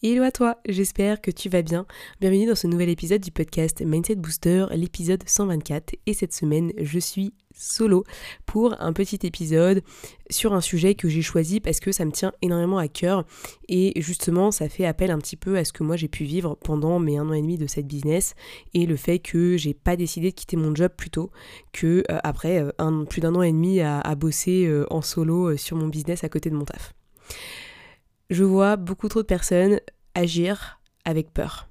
Hello à toi, j'espère que tu vas bien. Bienvenue dans ce nouvel épisode du podcast Mindset Booster, l'épisode 124. Et cette semaine, je suis solo pour un petit épisode sur un sujet que j'ai choisi parce que ça me tient énormément à cœur. Et justement, ça fait appel un petit peu à ce que moi j'ai pu vivre pendant mes un an et demi de cette business et le fait que j'ai pas décidé de quitter mon job plus tôt que euh, après euh, plus d'un an et demi à, à bosser euh, en solo sur mon business à côté de mon taf je vois beaucoup trop de personnes agir avec peur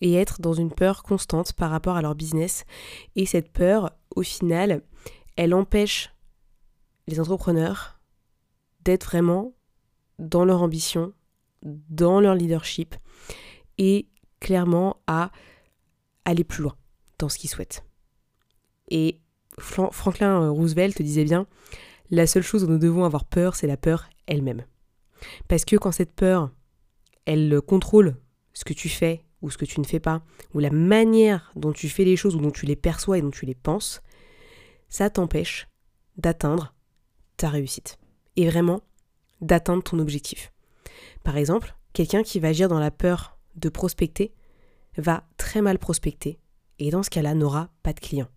et être dans une peur constante par rapport à leur business. Et cette peur, au final, elle empêche les entrepreneurs d'être vraiment dans leur ambition, dans leur leadership et clairement à aller plus loin dans ce qu'ils souhaitent. Et Franklin Roosevelt disait bien, la seule chose dont nous devons avoir peur, c'est la peur elle-même. Parce que quand cette peur, elle contrôle ce que tu fais ou ce que tu ne fais pas, ou la manière dont tu fais les choses ou dont tu les perçois et dont tu les penses, ça t'empêche d'atteindre ta réussite. Et vraiment d'atteindre ton objectif. Par exemple, quelqu'un qui va agir dans la peur de prospecter va très mal prospecter et dans ce cas-là n'aura pas de clients.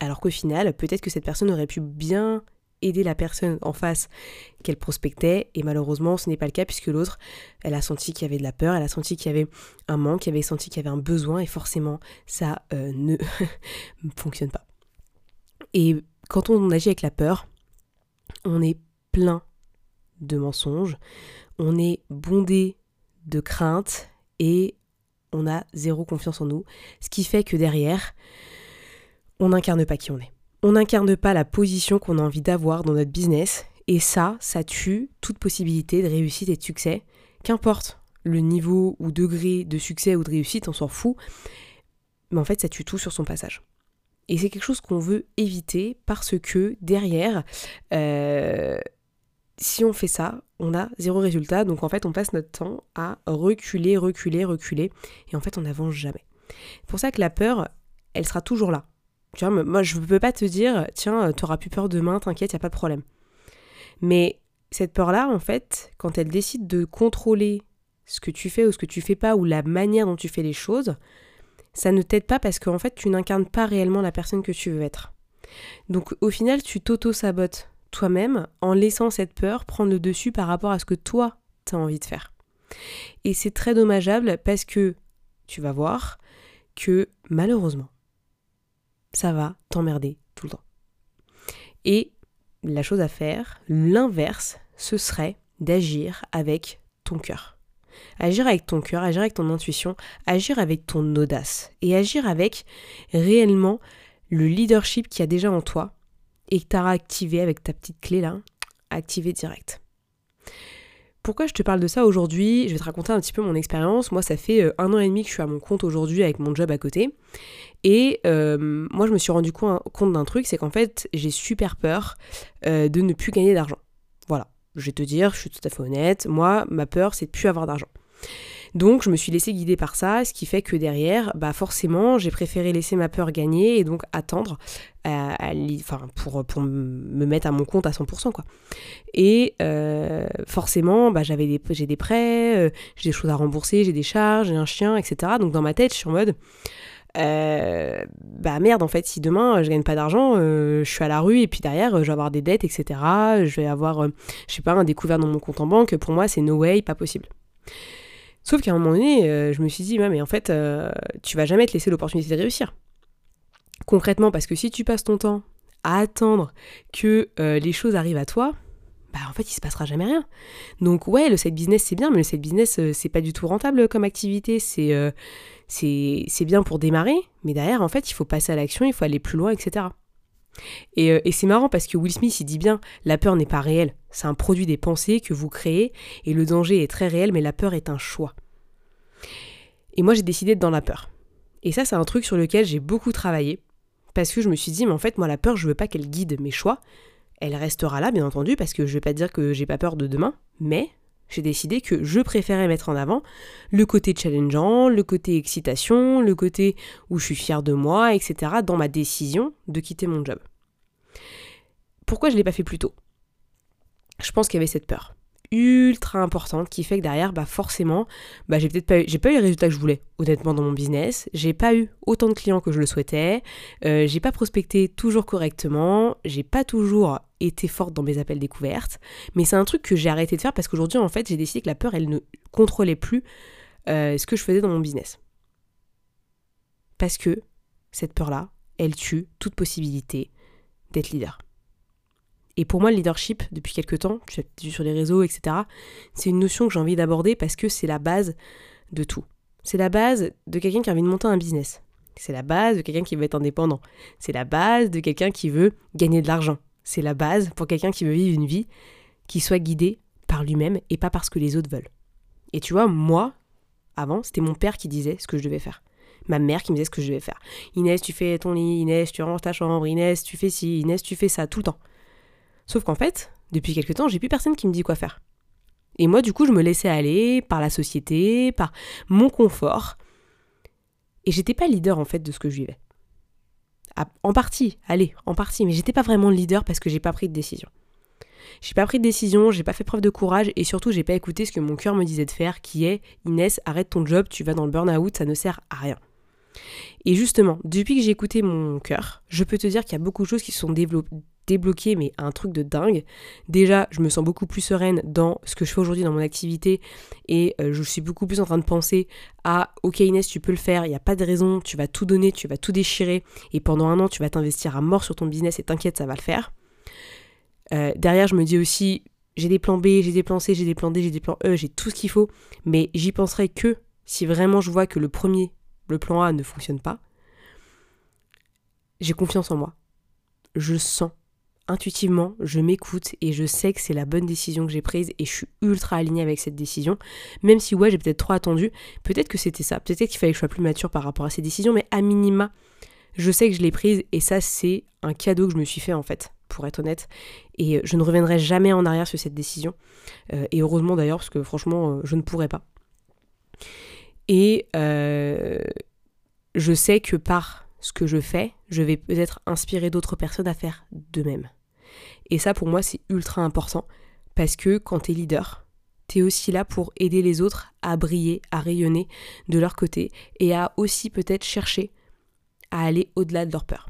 Alors qu'au final, peut-être que cette personne aurait pu bien aider la personne en face qu'elle prospectait et malheureusement ce n'est pas le cas puisque l'autre elle a senti qu'il y avait de la peur, elle a senti qu'il y avait un manque, elle avait senti qu'il y avait un besoin et forcément ça euh, ne fonctionne pas. Et quand on agit avec la peur, on est plein de mensonges, on est bondé de craintes et on a zéro confiance en nous, ce qui fait que derrière, on n'incarne pas qui on est on n'incarne pas la position qu'on a envie d'avoir dans notre business. Et ça, ça tue toute possibilité de réussite et de succès. Qu'importe le niveau ou degré de succès ou de réussite, on s'en fout. Mais en fait, ça tue tout sur son passage. Et c'est quelque chose qu'on veut éviter parce que derrière, euh, si on fait ça, on a zéro résultat. Donc en fait, on passe notre temps à reculer, reculer, reculer. Et en fait, on n'avance jamais. C'est pour ça que la peur, elle sera toujours là. Moi, je ne peux pas te dire, tiens, tu auras plus peur demain, t'inquiète, il n'y a pas de problème. Mais cette peur-là, en fait, quand elle décide de contrôler ce que tu fais ou ce que tu fais pas, ou la manière dont tu fais les choses, ça ne t'aide pas parce qu'en fait, tu n'incarnes pas réellement la personne que tu veux être. Donc, au final, tu t'auto-sabotes toi-même en laissant cette peur prendre le dessus par rapport à ce que toi, tu as envie de faire. Et c'est très dommageable parce que tu vas voir que malheureusement, ça va t'emmerder tout le temps. Et la chose à faire, l'inverse, ce serait d'agir avec ton cœur. Agir avec ton cœur, agir avec ton intuition, agir avec ton audace et agir avec réellement le leadership qu'il y a déjà en toi et que tu as activé avec ta petite clé là, activé direct. Pourquoi je te parle de ça aujourd'hui? Je vais te raconter un petit peu mon expérience. Moi, ça fait euh, un an et demi que je suis à mon compte aujourd'hui avec mon job à côté. Et euh, moi, je me suis rendu compte d'un truc, c'est qu'en fait, j'ai super peur euh, de ne plus gagner d'argent. Voilà, je vais te dire, je suis tout à fait honnête. Moi, ma peur, c'est de plus avoir d'argent. Donc je me suis laissé guider par ça, ce qui fait que derrière, bah forcément, j'ai préféré laisser ma peur gagner et donc attendre enfin, pour, me mettre à mon compte à 100%. Quoi. Et euh, forcément, bah, j'avais des, j'ai des prêts, euh, j'ai des choses à rembourser, j'ai des charges, j'ai un chien, etc. Donc dans ma tête, je suis en mode... Euh, bah merde en fait si demain je gagne pas d'argent je suis à la rue et puis derrière je vais avoir des dettes etc je vais avoir je sais pas un découvert dans mon compte en banque pour moi c'est no way pas possible Sauf qu'à un moment donné, euh, je me suis dit, mais en fait, euh, tu vas jamais te laisser l'opportunité de réussir. Concrètement, parce que si tu passes ton temps à attendre que euh, les choses arrivent à toi, bah en fait, il se passera jamais rien. Donc ouais, le side business c'est bien, mais le side business c'est pas du tout rentable comme activité. C'est c'est bien pour démarrer, mais derrière, en fait, il faut passer à l'action, il faut aller plus loin, etc. Euh, et, c'est marrant parce que Will Smith, il dit bien, la peur n'est pas réelle, c'est un produit des pensées que vous créez, et le danger est très réel, mais la peur est un choix. Et moi, j'ai décidé d'être dans la peur. Et ça, c'est un truc sur lequel j'ai beaucoup travaillé. Parce que je me suis dit, mais en fait, moi, la peur, je veux pas qu'elle guide mes choix. Elle restera là, bien entendu, parce que je vais pas dire que j'ai pas peur de demain, mais j'ai décidé que je préférais mettre en avant le côté challengeant, le côté excitation, le côté où je suis fière de moi, etc. dans ma décision de quitter mon job. Pourquoi je ne l'ai pas fait plus tôt? Je pense qu'il y avait cette peur ultra importante qui fait que derrière, bah forcément, bah j'ai peut-être pas eu, j'ai pas eu les résultats que je voulais, honnêtement, dans mon business. J'ai pas eu autant de clients que je le souhaitais. Euh, j'ai pas prospecté toujours correctement. J'ai pas toujours été forte dans mes appels découvertes. Mais c'est un truc que j'ai arrêté de faire parce qu'aujourd'hui, en fait, j'ai décidé que la peur, elle ne contrôlait plus euh, ce que je faisais dans mon business. Parce que cette peur-là, elle tue toute possibilité d'être leader. Et pour moi, le leadership, depuis quelques temps, je suis sur les réseaux, etc., c'est une notion que j'ai envie d'aborder parce que c'est la base de tout. C'est la base de quelqu'un qui a envie de monter un business. C'est la base de quelqu'un qui veut être indépendant. C'est la base de quelqu'un qui veut gagner de l'argent. C'est la base pour quelqu'un qui veut vivre une vie qui soit guidée par lui-même et pas par ce que les autres veulent. Et tu vois, moi, avant, c'était mon père qui disait ce que je devais faire. Ma mère qui me disait ce que je devais faire. Inès, tu fais ton lit, Inès, tu ranges ta chambre, Inès, tu fais ci, Inès, tu fais ça, tout le temps. Sauf qu'en fait, depuis quelques temps, j'ai plus personne qui me dit quoi faire. Et moi, du coup, je me laissais aller par la société, par mon confort. Et j'étais pas leader en fait de ce que je vivais. En partie, allez, en partie, mais j'étais pas vraiment leader parce que j'ai pas pris de décision. J'ai pas pris de décision, j'ai pas fait preuve de courage et surtout j'ai pas écouté ce que mon cœur me disait de faire, qui est Inès, arrête ton job, tu vas dans le burn-out, ça ne sert à rien. Et justement, depuis que j'ai écouté mon cœur, je peux te dire qu'il y a beaucoup de choses qui sont débloquées, mais un truc de dingue. Déjà, je me sens beaucoup plus sereine dans ce que je fais aujourd'hui dans mon activité et euh, je suis beaucoup plus en train de penser à ok Inès, tu peux le faire, il n'y a pas de raison, tu vas tout donner, tu vas tout déchirer et pendant un an tu vas t'investir à mort sur ton business et t'inquiète, ça va le faire. Euh, derrière, je me dis aussi, j'ai des plans B, j'ai des plans C, j'ai des plans D, j'ai des plans E, j'ai tout ce qu'il faut, mais j'y penserai que si vraiment je vois que le premier le plan A ne fonctionne pas, j'ai confiance en moi. Je sens intuitivement, je m'écoute et je sais que c'est la bonne décision que j'ai prise et je suis ultra alignée avec cette décision. Même si ouais, j'ai peut-être trop attendu, peut-être que c'était ça, peut-être qu'il fallait que je sois plus mature par rapport à ces décisions, mais à minima, je sais que je l'ai prise et ça c'est un cadeau que je me suis fait en fait, pour être honnête. Et je ne reviendrai jamais en arrière sur cette décision. Euh, et heureusement d'ailleurs, parce que franchement, euh, je ne pourrais pas. Et euh, je sais que par ce que je fais, je vais peut-être inspirer d'autres personnes à faire de même. Et ça, pour moi, c'est ultra important parce que quand tu es leader, tu es aussi là pour aider les autres à briller, à rayonner de leur côté et à aussi peut-être chercher à aller au-delà de leur peur.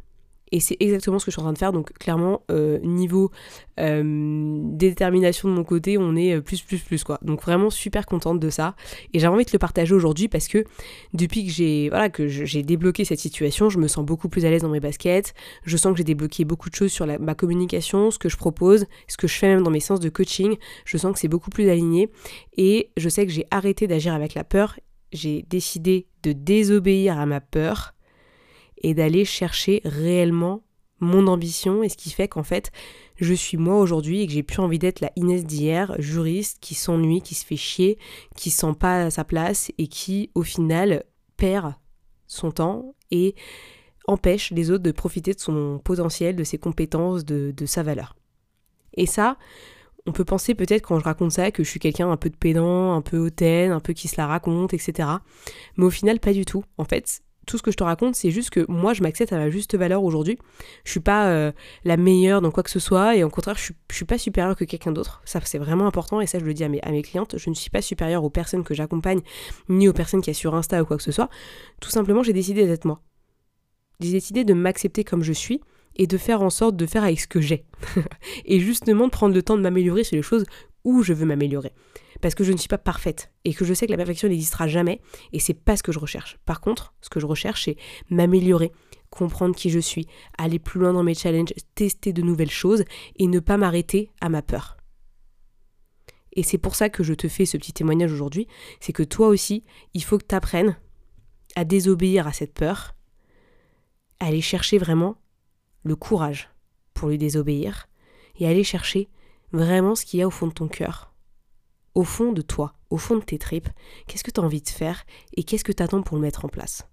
Et c'est exactement ce que je suis en train de faire. Donc clairement, euh, niveau euh, détermination de mon côté, on est euh, plus, plus, plus, quoi. Donc vraiment super contente de ça. Et j'ai envie de le partager aujourd'hui parce que depuis que j'ai voilà, débloqué cette situation, je me sens beaucoup plus à l'aise dans mes baskets. Je sens que j'ai débloqué beaucoup de choses sur ma communication, ce que je propose, ce que je fais même dans mes séances de coaching. Je sens que c'est beaucoup plus aligné. Et je sais que j'ai arrêté d'agir avec la peur. J'ai décidé de désobéir à ma peur et d'aller chercher réellement mon ambition et ce qui fait qu'en fait je suis moi aujourd'hui et que j'ai plus envie d'être la Inès d'hier, juriste qui s'ennuie, qui se fait chier, qui sent pas sa place et qui au final perd son temps et empêche les autres de profiter de son potentiel, de ses compétences, de, de sa valeur. Et ça, on peut penser peut-être quand je raconte ça que je suis quelqu'un un peu de pédant, un peu hautaine, un peu qui se la raconte, etc. Mais au final, pas du tout. En fait, tout ce que je te raconte, c'est juste que moi, je m'accepte à ma juste valeur aujourd'hui. Je suis pas euh, la meilleure dans quoi que ce soit, et au contraire, je suis, suis pas supérieure que quelqu'un d'autre. Ça, c'est vraiment important, et ça, je le dis à mes, clientes. Je ne suis pas supérieure aux personnes que j'accompagne, ni aux personnes qui y sur Insta ou quoi que ce soit. Tout simplement, j'ai décidé d'être moi. J'ai décidé de m'accepter comme je suis, et de faire en sorte de faire avec ce que j'ai. et justement, de prendre le temps de m'améliorer sur les choses où je veux m'améliorer parce que je ne suis pas parfaite et que je sais que la perfection n'existera jamais et c'est pas ce que je recherche. Par contre, ce que je recherche, c'est m'améliorer, comprendre qui je suis, aller plus loin dans mes challenges, tester de nouvelles choses et ne pas m'arrêter à ma peur. Et c'est pour ça que je te fais ce petit témoignage aujourd'hui, c'est que toi aussi, il faut que tu apprennes à désobéir à cette peur, à aller chercher vraiment le courage pour lui désobéir et aller chercher vraiment ce qu'il y a au fond de ton cœur, au fond de toi, au fond de tes tripes, qu'est-ce que tu as envie de faire et qu'est-ce que tu attends pour le mettre en place?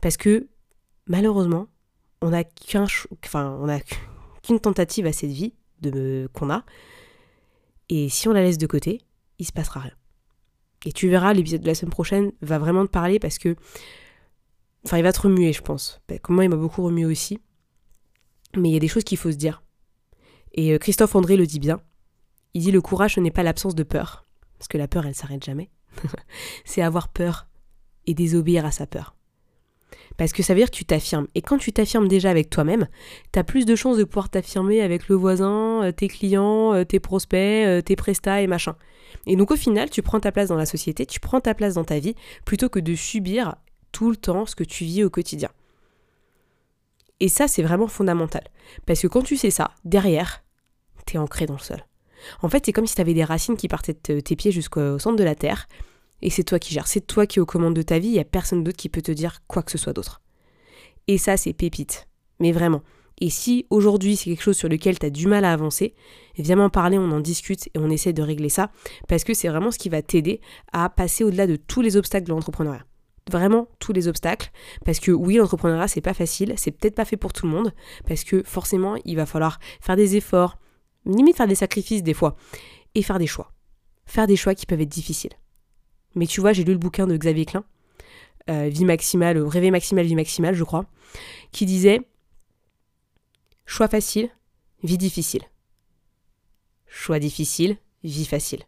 Parce que malheureusement, on n'a qu'un, on qu'une tentative à cette vie qu'on a. Et si on la laisse de côté, il se passera rien. Et tu verras, l'épisode de la semaine prochaine va vraiment te parler parce que. Enfin, il va te remuer, je pense. Comme moi, il m'a beaucoup remué aussi. Mais il y a des choses qu'il faut se dire. Et euh, Christophe André le dit bien. Il dit le courage, ce n'est pas l'absence de peur. Parce que la peur, elle s'arrête jamais. c'est avoir peur et désobéir à sa peur. Parce que ça veut dire que tu t'affirmes. Et quand tu t'affirmes déjà avec toi-même, tu as plus de chances de pouvoir t'affirmer avec le voisin, euh, tes clients, euh, tes prospects, euh, tes prestats et machin. Et donc au final, tu prends ta place dans la société, tu prends ta place dans ta vie, plutôt que de subir tout le temps ce que tu vis au quotidien. Et ça, c'est vraiment fondamental. Parce que quand tu sais ça, derrière, t'es ancré dans le sol. En fait, c'est comme si tu avais des racines qui partaient de tes pieds jusqu'au centre de la terre, et c'est toi qui gères, c'est toi qui es aux commandes de ta vie, il n'y a personne d'autre qui peut te dire quoi que ce soit d'autre. Et ça, c'est pépite. Mais vraiment. Et si aujourd'hui c'est quelque chose sur lequel tu as du mal à avancer, viens m'en parler, on en discute et on essaie de régler ça, parce que c'est vraiment ce qui va t'aider à passer au-delà de tous les obstacles de l'entrepreneuriat. Vraiment tous les obstacles, parce que oui, l'entrepreneuriat c'est pas facile, c'est peut-être pas fait pour tout le monde, parce que forcément il va falloir faire des efforts, limite faire des sacrifices des fois, et faire des choix. Faire des choix qui peuvent être difficiles. Mais tu vois, j'ai lu le bouquin de Xavier Klein, euh, Vie maximale, Rêver maximal, vie maximale, je crois, qui disait Choix facile, vie difficile. Choix difficile, vie facile.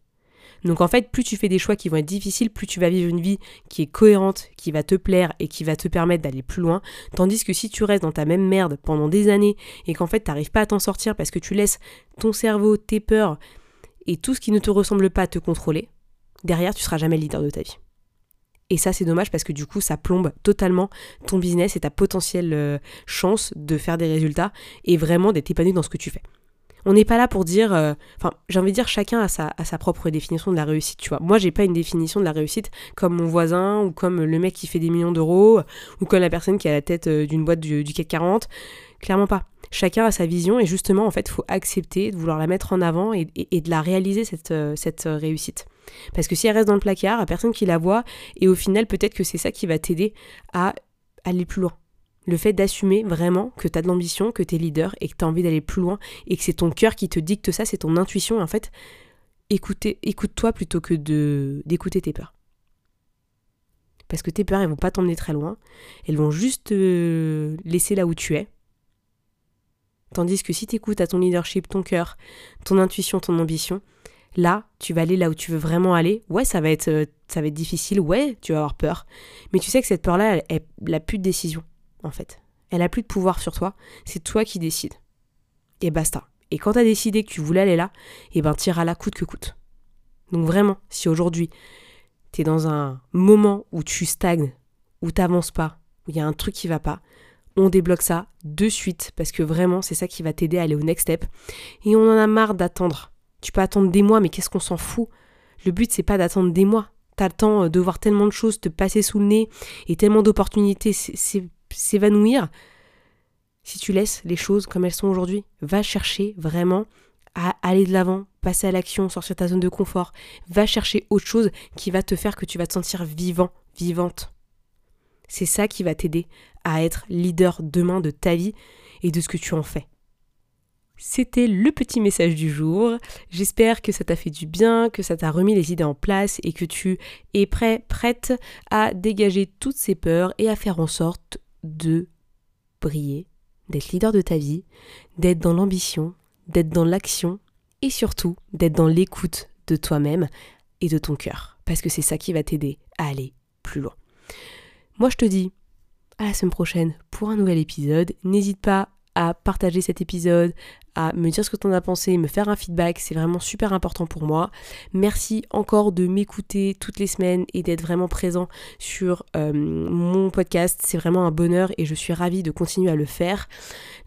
Donc en fait, plus tu fais des choix qui vont être difficiles, plus tu vas vivre une vie qui est cohérente, qui va te plaire et qui va te permettre d'aller plus loin. Tandis que si tu restes dans ta même merde pendant des années et qu'en fait tu n'arrives pas à t'en sortir parce que tu laisses ton cerveau, tes peurs et tout ce qui ne te ressemble pas te contrôler, derrière, tu seras jamais le leader de ta vie. Et ça, c'est dommage parce que du coup, ça plombe totalement ton business et ta potentielle euh, chance de faire des résultats et vraiment d'être épanoui dans ce que tu fais. On n'est pas là pour dire, euh, enfin, j'ai envie de dire, chacun a sa, propre définition de la réussite, tu vois. Moi, j'ai pas une définition de la réussite comme mon voisin ou comme le mec qui fait des millions d'euros ou comme la personne qui a la tête euh, d'une boîte du, CAC 40. Clairement pas. Chacun a sa vision et justement, en fait, faut accepter de vouloir la mettre en avant et, de la réaliser, cette, cette euh, réussite. Parce que si elle reste dans le placard, à personne qui la voit, et au final, peut-être que c'est ça qui va t'aider à aller plus loin. Le fait d'assumer vraiment que tu as de l'ambition, que tu es leader et que tu as envie d'aller plus loin et que c'est ton cœur qui te dicte ça, c'est ton intuition. En fait, écoute-toi plutôt que d'écouter tes peurs. Parce que tes peurs, elles vont pas t'emmener très loin. Elles vont juste te laisser là où tu es Tandis que si tu écoutes à ton leadership, ton cœur, ton intuition, ton ambition, là, tu vas aller là où tu veux vraiment aller. Ouais, ça va être, euh, ça va être difficile, ouais, tu vas avoir peur. Mais tu sais que cette peur-là, elle, n'a plus de décision, en fait. Elle a plus de pouvoir sur toi. C'est toi qui décides. Et basta. Et quand tu as décidé que tu voulais aller là, et eh ben t'iras là coûte que coûte. Donc vraiment, si aujourd'hui, tu es dans un moment où tu stagnes, où t'avances pas, où il y a un truc qui va pas, on débloque ça de suite parce que vraiment c'est ça qui va t'aider à aller au next step. Et on en a marre d'attendre. Tu peux attendre des mois, mais qu'est-ce qu'on s'en fout? Le but c'est pas d'attendre des mois. T'as euh, de voir tellement de choses te passer sous le nez et tellement d'opportunités s'évanouir. Si tu laisses les choses comme elles sont aujourd'hui, va chercher vraiment à aller de l'avant, passer à l'action, sortir de ta zone de confort. Va chercher autre chose qui va te faire que tu vas te sentir vivant, vivante. C'est ça qui va t'aider à être leader demain de ta vie et de ce que tu en fais. C'était le petit message du jour. J'espère que ça t'a fait du bien, que ça t'a remis les idées en place et que tu es prêt, prête à dégager toutes ces peurs et à faire en sorte de briller, d'être leader de ta vie, d'être dans l'ambition, d'être dans l'action et surtout d'être dans l'écoute de toi-même et de ton cœur. Parce que c'est ça qui va t'aider à aller plus loin. Moi je te dis à la semaine prochaine pour un nouvel épisode. N'hésite pas à partager cet épisode, à me dire ce que tu en as pensé, me faire un feedback, c'est vraiment super important pour moi. Merci encore de m'écouter toutes les semaines et d'être vraiment présent sur euh, mon podcast. C'est vraiment un bonheur et je suis ravie de continuer à le faire.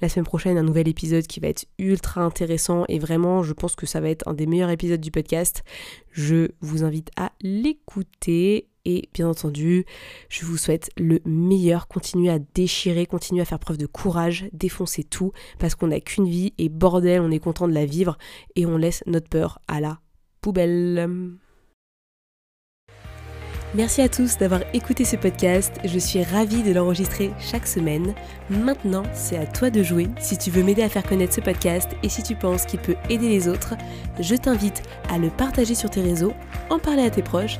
La semaine prochaine, un nouvel épisode qui va être ultra intéressant et vraiment, je pense que ça va être un des meilleurs épisodes du podcast. Je vous invite à l'écouter et bien entendu, je vous souhaite le meilleur. Continuez à déchirer, continuez à faire preuve de courage, défoncez tout, parce qu'on n'a qu'une vie et bordel, on est content de la vivre et on laisse notre peur à la poubelle. Merci à tous d'avoir écouté ce podcast, je suis ravie de l'enregistrer chaque semaine. Maintenant, c'est à toi de jouer. Si tu veux m'aider à faire connaître ce podcast et si tu penses qu'il peut aider les autres, je t'invite à le partager sur tes réseaux, en parler à tes proches